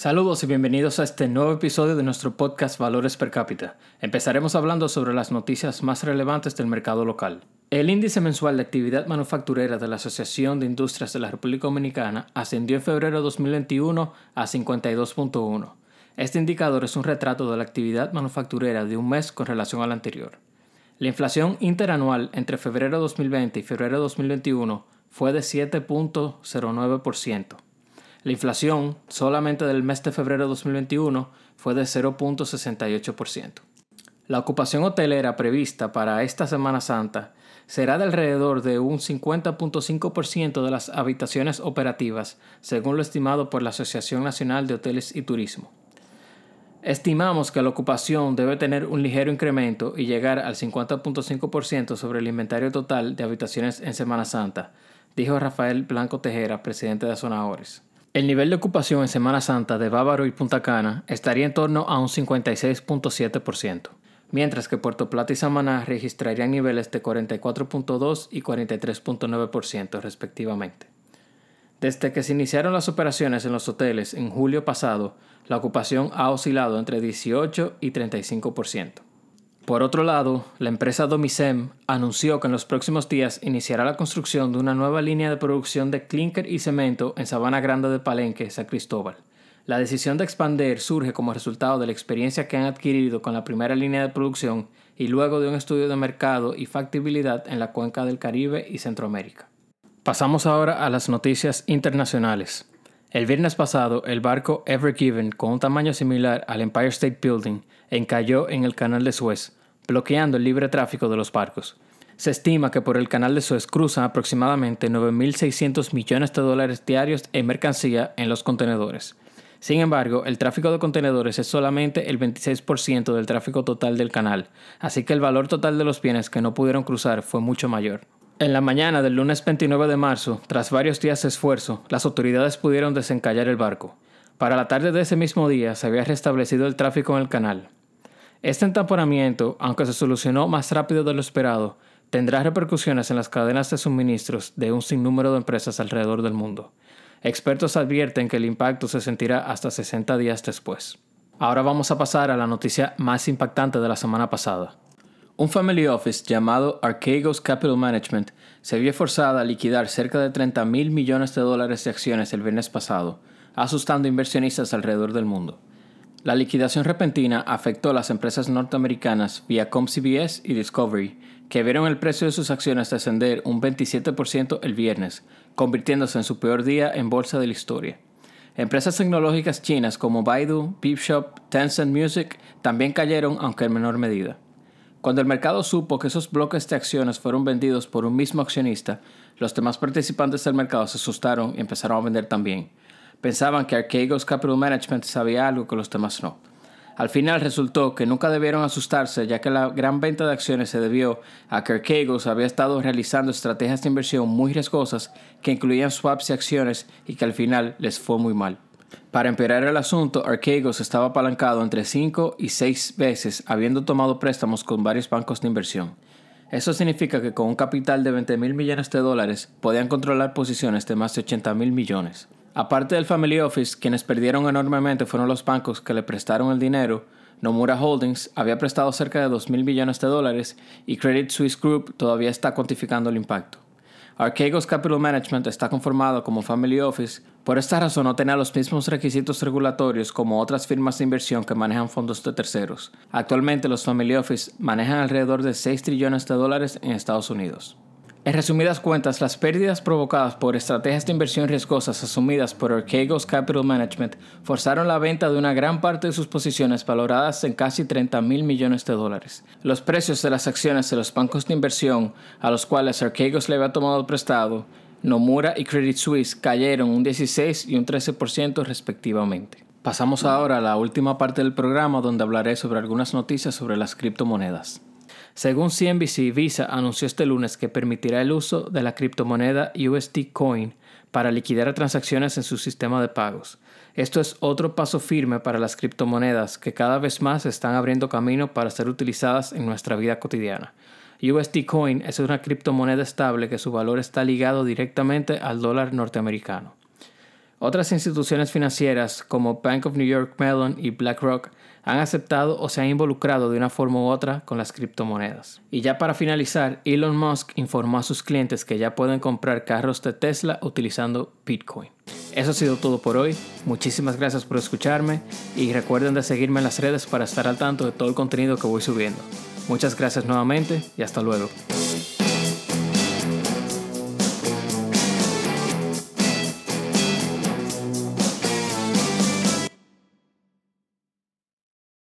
Saludos y bienvenidos a este nuevo episodio de nuestro podcast Valores per cápita. Empezaremos hablando sobre las noticias más relevantes del mercado local. El índice mensual de actividad manufacturera de la Asociación de Industrias de la República Dominicana ascendió en febrero de 2021 a 52.1. Este indicador es un retrato de la actividad manufacturera de un mes con relación al anterior. La inflación interanual entre febrero de 2020 y febrero de 2021 fue de 7.09%. La inflación solamente del mes de febrero de 2021 fue de 0.68%. La ocupación hotelera prevista para esta Semana Santa será de alrededor de un 50.5% de las habitaciones operativas, según lo estimado por la Asociación Nacional de Hoteles y Turismo. Estimamos que la ocupación debe tener un ligero incremento y llegar al 50.5% sobre el inventario total de habitaciones en Semana Santa, dijo Rafael Blanco Tejera, presidente de Azonadores. El nivel de ocupación en Semana Santa de Bávaro y Punta Cana estaría en torno a un 56.7%, mientras que Puerto Plata y Samaná registrarían niveles de 44.2 y 43.9% respectivamente. Desde que se iniciaron las operaciones en los hoteles en julio pasado, la ocupación ha oscilado entre 18 y 35%. Por otro lado, la empresa Domisem anunció que en los próximos días iniciará la construcción de una nueva línea de producción de clinker y cemento en Sabana Grande de Palenque, San Cristóbal. La decisión de expandir surge como resultado de la experiencia que han adquirido con la primera línea de producción y luego de un estudio de mercado y factibilidad en la cuenca del Caribe y Centroamérica. Pasamos ahora a las noticias internacionales. El viernes pasado, el barco Ever Given, con un tamaño similar al Empire State Building, encalló en el canal de Suez, bloqueando el libre tráfico de los barcos. Se estima que por el canal de Suez cruzan aproximadamente 9.600 millones de dólares diarios en mercancía en los contenedores. Sin embargo, el tráfico de contenedores es solamente el 26% del tráfico total del canal, así que el valor total de los bienes que no pudieron cruzar fue mucho mayor. En la mañana del lunes 29 de marzo, tras varios días de esfuerzo, las autoridades pudieron desencallar el barco. Para la tarde de ese mismo día se había restablecido el tráfico en el canal. Este entamponamiento, aunque se solucionó más rápido de lo esperado, tendrá repercusiones en las cadenas de suministros de un sinnúmero de empresas alrededor del mundo. Expertos advierten que el impacto se sentirá hasta 60 días después. Ahora vamos a pasar a la noticia más impactante de la semana pasada. Un family office llamado Archegos Capital Management se vio forzada a liquidar cerca de 30 mil millones de dólares de acciones el viernes pasado, asustando inversionistas alrededor del mundo. La liquidación repentina afectó a las empresas norteamericanas Viacom CBS y Discovery, que vieron el precio de sus acciones descender un 27% el viernes, convirtiéndose en su peor día en bolsa de la historia. Empresas tecnológicas chinas como Baidu, Shop, Tencent Music también cayeron, aunque en menor medida. Cuando el mercado supo que esos bloques de acciones fueron vendidos por un mismo accionista, los demás participantes del mercado se asustaron y empezaron a vender también, pensaban que Archegos Capital Management sabía algo que los demás no. Al final resultó que nunca debieron asustarse ya que la gran venta de acciones se debió a que Archegos había estado realizando estrategias de inversión muy riesgosas que incluían swaps y acciones y que al final les fue muy mal. Para empeorar el asunto, Archegos estaba apalancado entre 5 y 6 veces habiendo tomado préstamos con varios bancos de inversión. Eso significa que con un capital de 20 mil millones de dólares podían controlar posiciones de más de 80 mil millones. Aparte del Family Office, quienes perdieron enormemente fueron los bancos que le prestaron el dinero. Nomura Holdings había prestado cerca de 2 mil millones de dólares y Credit Suisse Group todavía está cuantificando el impacto. Archegos Capital Management está conformado como Family Office, por esta razón no tenía los mismos requisitos regulatorios como otras firmas de inversión que manejan fondos de terceros. Actualmente los Family Office manejan alrededor de 6 trillones de dólares en Estados Unidos. En resumidas cuentas, las pérdidas provocadas por estrategias de inversión riesgosas asumidas por Archegos Capital Management forzaron la venta de una gran parte de sus posiciones valoradas en casi 30 mil millones de dólares. Los precios de las acciones de los bancos de inversión a los cuales Archegos le había tomado prestado, Nomura y Credit Suisse cayeron un 16 y un 13% respectivamente. Pasamos ahora a la última parte del programa donde hablaré sobre algunas noticias sobre las criptomonedas. Según CNBC, Visa anunció este lunes que permitirá el uso de la criptomoneda USD Coin para liquidar transacciones en su sistema de pagos. Esto es otro paso firme para las criptomonedas que cada vez más están abriendo camino para ser utilizadas en nuestra vida cotidiana. USD Coin es una criptomoneda estable que su valor está ligado directamente al dólar norteamericano. Otras instituciones financieras como Bank of New York Mellon y BlackRock han aceptado o se han involucrado de una forma u otra con las criptomonedas. Y ya para finalizar, Elon Musk informó a sus clientes que ya pueden comprar carros de Tesla utilizando Bitcoin. Eso ha sido todo por hoy. Muchísimas gracias por escucharme y recuerden de seguirme en las redes para estar al tanto de todo el contenido que voy subiendo. Muchas gracias nuevamente y hasta luego.